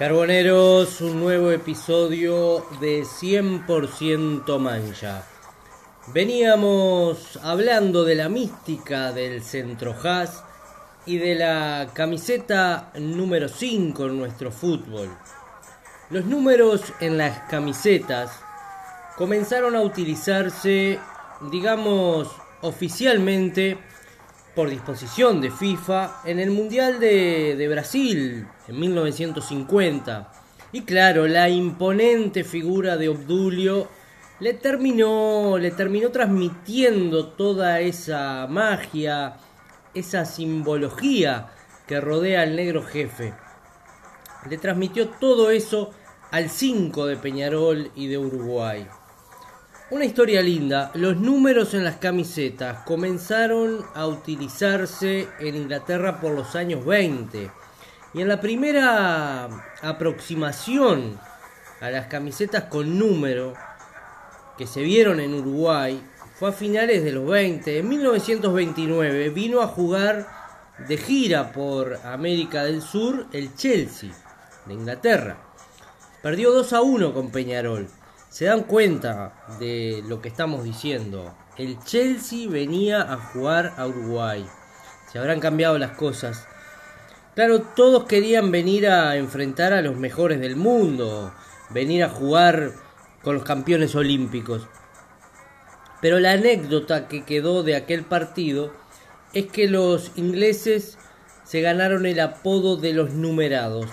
Carboneros, un nuevo episodio de 100% mancha. Veníamos hablando de la mística del centro jazz y de la camiseta número 5 en nuestro fútbol. Los números en las camisetas comenzaron a utilizarse, digamos, oficialmente por disposición de FIFA en el Mundial de, Brasil en 1950. Y claro, la imponente figura de Obdulio le terminó, le terminó transmitiendo toda esa magia, esa simbología que rodea al negro jefe. Le transmitió todo eso al 5 de Peñarol y de Uruguay. Una historia linda, los números en las camisetas comenzaron a utilizarse en Inglaterra por los años 20 y en la primera aproximación a las camisetas con número que se vieron en Uruguay fue a finales de los 20. En 1929 vino a jugar de gira por América del Sur el Chelsea de Inglaterra. Perdió 2 a 1 con Peñarol se dan cuenta de lo que estamos diciendo. El Chelsea venía a jugar a Uruguay. Se habrán cambiado las cosas. Claro, todos querían venir a enfrentar a los mejores del mundo, venir a jugar con los campeones olímpicos. Pero la anécdota que quedó de aquel partido es que los ingleses se ganaron el apodo de los numerados.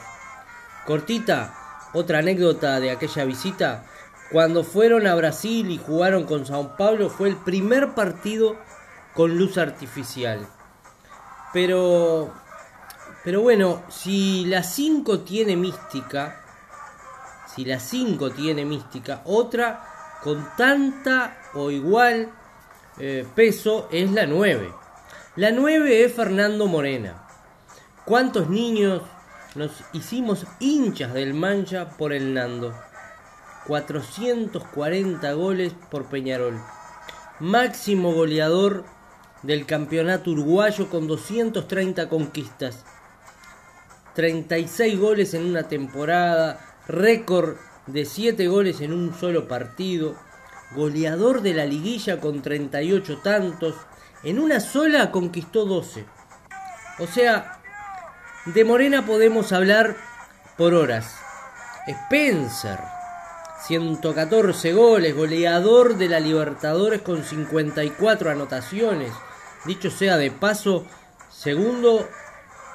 Cortita, otra anécdota de aquella visita cuando fueron a Brasil y jugaron con Sao Paulo fue el primer partido con luz artificial. Pero, pero bueno, si la 5 tiene mística, si la 5 tiene mística, otra con tanta o igual eh, peso es la 9. La 9 es Fernando Morena. ¿Cuántos niños nos hicimos hinchas del mancha por el Nando? 440 goles por Peñarol. Máximo goleador del campeonato uruguayo con 230 conquistas. 36 goles en una temporada, récord de 7 goles en un solo partido, goleador de la liguilla con 38 tantos, en una sola conquistó 12. O sea, de Morena podemos hablar por horas. Spencer, 114 goles, goleador de la Libertadores con 54 anotaciones. Dicho sea de paso, segundo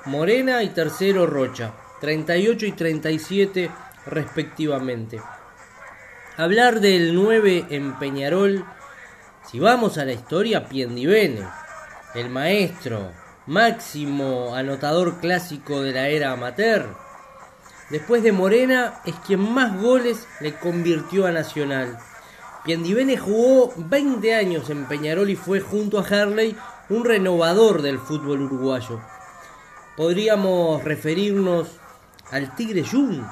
Morena y tercero Rocha, 38 y 37 respectivamente. Hablar del 9 en Peñarol, si vamos a la historia, Piendivene, el maestro, máximo anotador clásico de la era amateur, Después de Morena es quien más goles le convirtió a Nacional. Piendivene jugó 20 años en Peñarol y fue junto a Harley un renovador del fútbol uruguayo. Podríamos referirnos al Tigre Jun,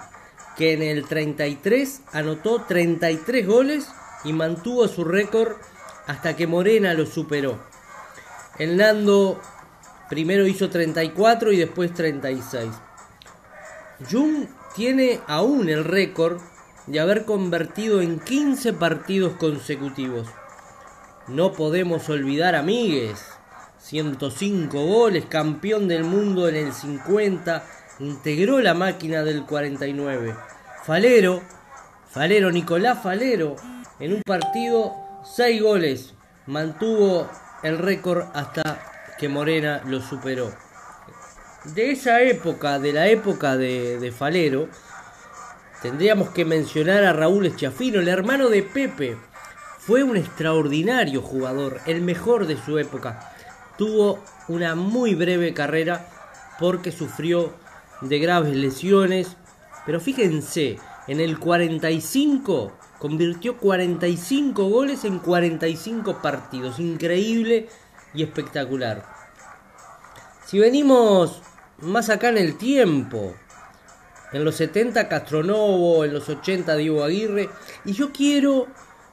que en el 33 anotó 33 goles y mantuvo su récord hasta que Morena lo superó. El Nando primero hizo 34 y después 36. Jung tiene aún el récord de haber convertido en 15 partidos consecutivos. No podemos olvidar a Míguez, 105 goles, campeón del mundo en el 50, integró la máquina del 49. Falero, Falero, Nicolás Falero, en un partido 6 goles, mantuvo el récord hasta que Morena lo superó de esa época, de la época de, Falero, tendríamos que mencionar a Raúl Eschiafino, el hermano de Pepe. Fue un extraordinario jugador, el mejor de su época. Tuvo una muy breve carrera porque sufrió de graves lesiones. Pero fíjense, en el 45 convirtió 45 goles en 45 partidos. Increíble y espectacular. Si venimos más acá en el tiempo. En los 70 Castronovo, en los 80 Diego Aguirre. Y yo quiero,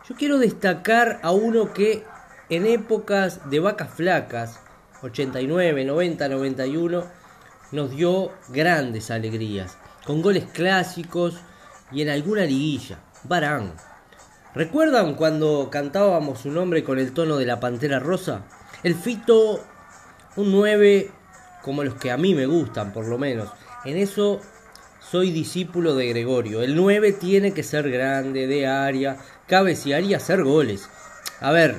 yo quiero destacar a uno que en épocas de vacas flacas, 89, 90, 91, nos dio grandes alegrías. con goles clásicos y en alguna liguilla. Barán. ¿Recuerdan cuando cantábamos su nombre con el tono de la Pantera Rosa? El Fito, un 9 como los que a mí me gustan por lo menos. En eso soy discípulo de Gregorio. El 9 tiene que ser grande, de área, cabecear y hacer goles. A ver,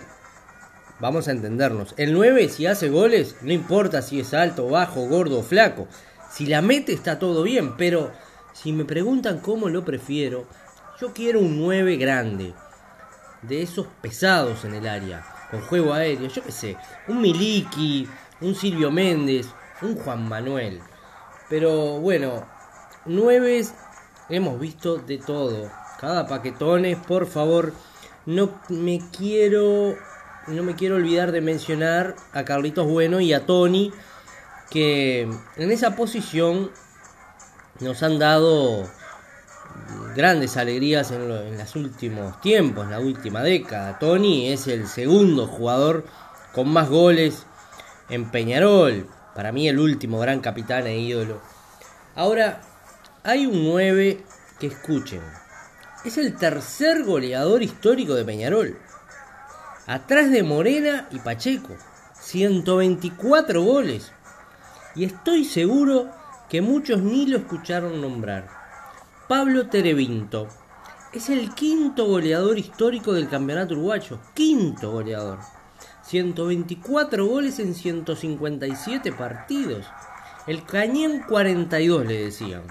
vamos a entendernos. El 9 si hace goles, no importa si es alto, bajo, gordo o flaco. Si la mete está todo bien, pero si me preguntan cómo lo prefiero, yo quiero un 9 grande. De esos pesados en el área, con juego aéreo, yo qué sé, un Miliki, un Silvio Méndez, un Juan Manuel. Pero bueno, 9 hemos visto de todo. Cada paquetones, por favor, no me quiero no me quiero olvidar de mencionar a Carlitos Bueno y a Tony que en esa posición nos han dado grandes alegrías en, los últimos tiempos, en la última década. Tony es el segundo jugador con más goles en Peñarol. Para mí el último gran capitán e ídolo. Ahora, hay un 9 que escuchen. Es el tercer goleador histórico de Peñarol. Atrás de Morena y Pacheco. 124 goles y estoy seguro que muchos ni lo escucharon nombrar. Pablo Terevinto es el quinto goleador histórico del campeonato uruguayo, quinto goleador. 124 goles en 157 partidos. El Cañén 42 le decían,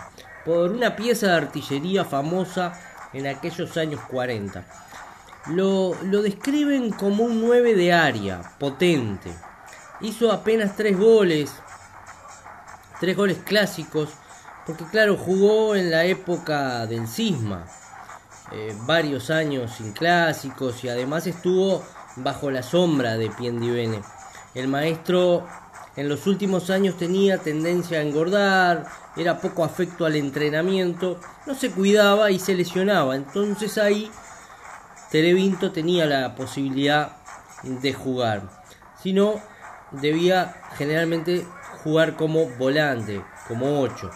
por una pieza de artillería famosa en aquellos años 40. Lo, lo describen como un 9 de área, potente. Hizo apenas 3 goles, tres goles clásicos, porque claro, jugó en la época del cisma, eh, varios años sin clásicos y además estuvo bajo la sombra de Piendivene. El maestro en los últimos años tenía tendencia a engordar, era poco afecto al entrenamiento, no se cuidaba y se lesionaba. Entonces ahí Televinto tenía la posibilidad de jugar. Si no, debía generalmente jugar como volante, como 8.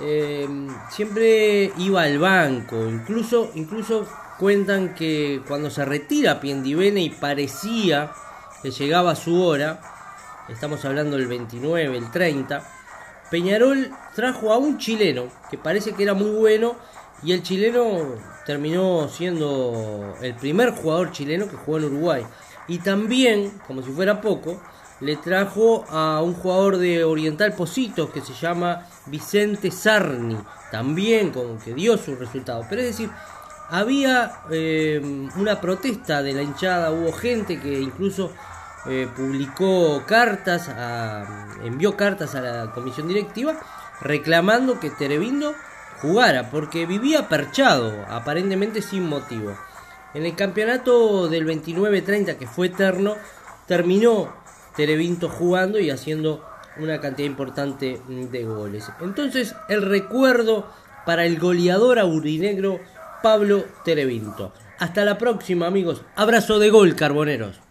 Eh, siempre iba al banco, incluso, incluso cuentan que cuando se retira Piendivene y parecía que llegaba su hora, estamos hablando del 29, el 30, Peñarol trajo a un chileno que parece que era muy bueno y el chileno terminó siendo el primer jugador chileno que jugó en Uruguay. Y también, como si fuera poco, le trajo a un jugador de Oriental Positos que se llama Vicente Sarni, también con que dio su resultado. Pero es decir, había eh, una protesta de la hinchada, hubo gente que incluso eh, publicó cartas, envió cartas a la comisión directiva reclamando que Terevindo jugara, porque vivía perchado, aparentemente sin motivo. En el campeonato del 29-30, que fue eterno, terminó Terevinto jugando y haciendo una cantidad importante de goles. Entonces, el recuerdo para el goleador aurinegro Pablo Terevinto. Hasta la próxima, amigos. Abrazo de gol, carboneros.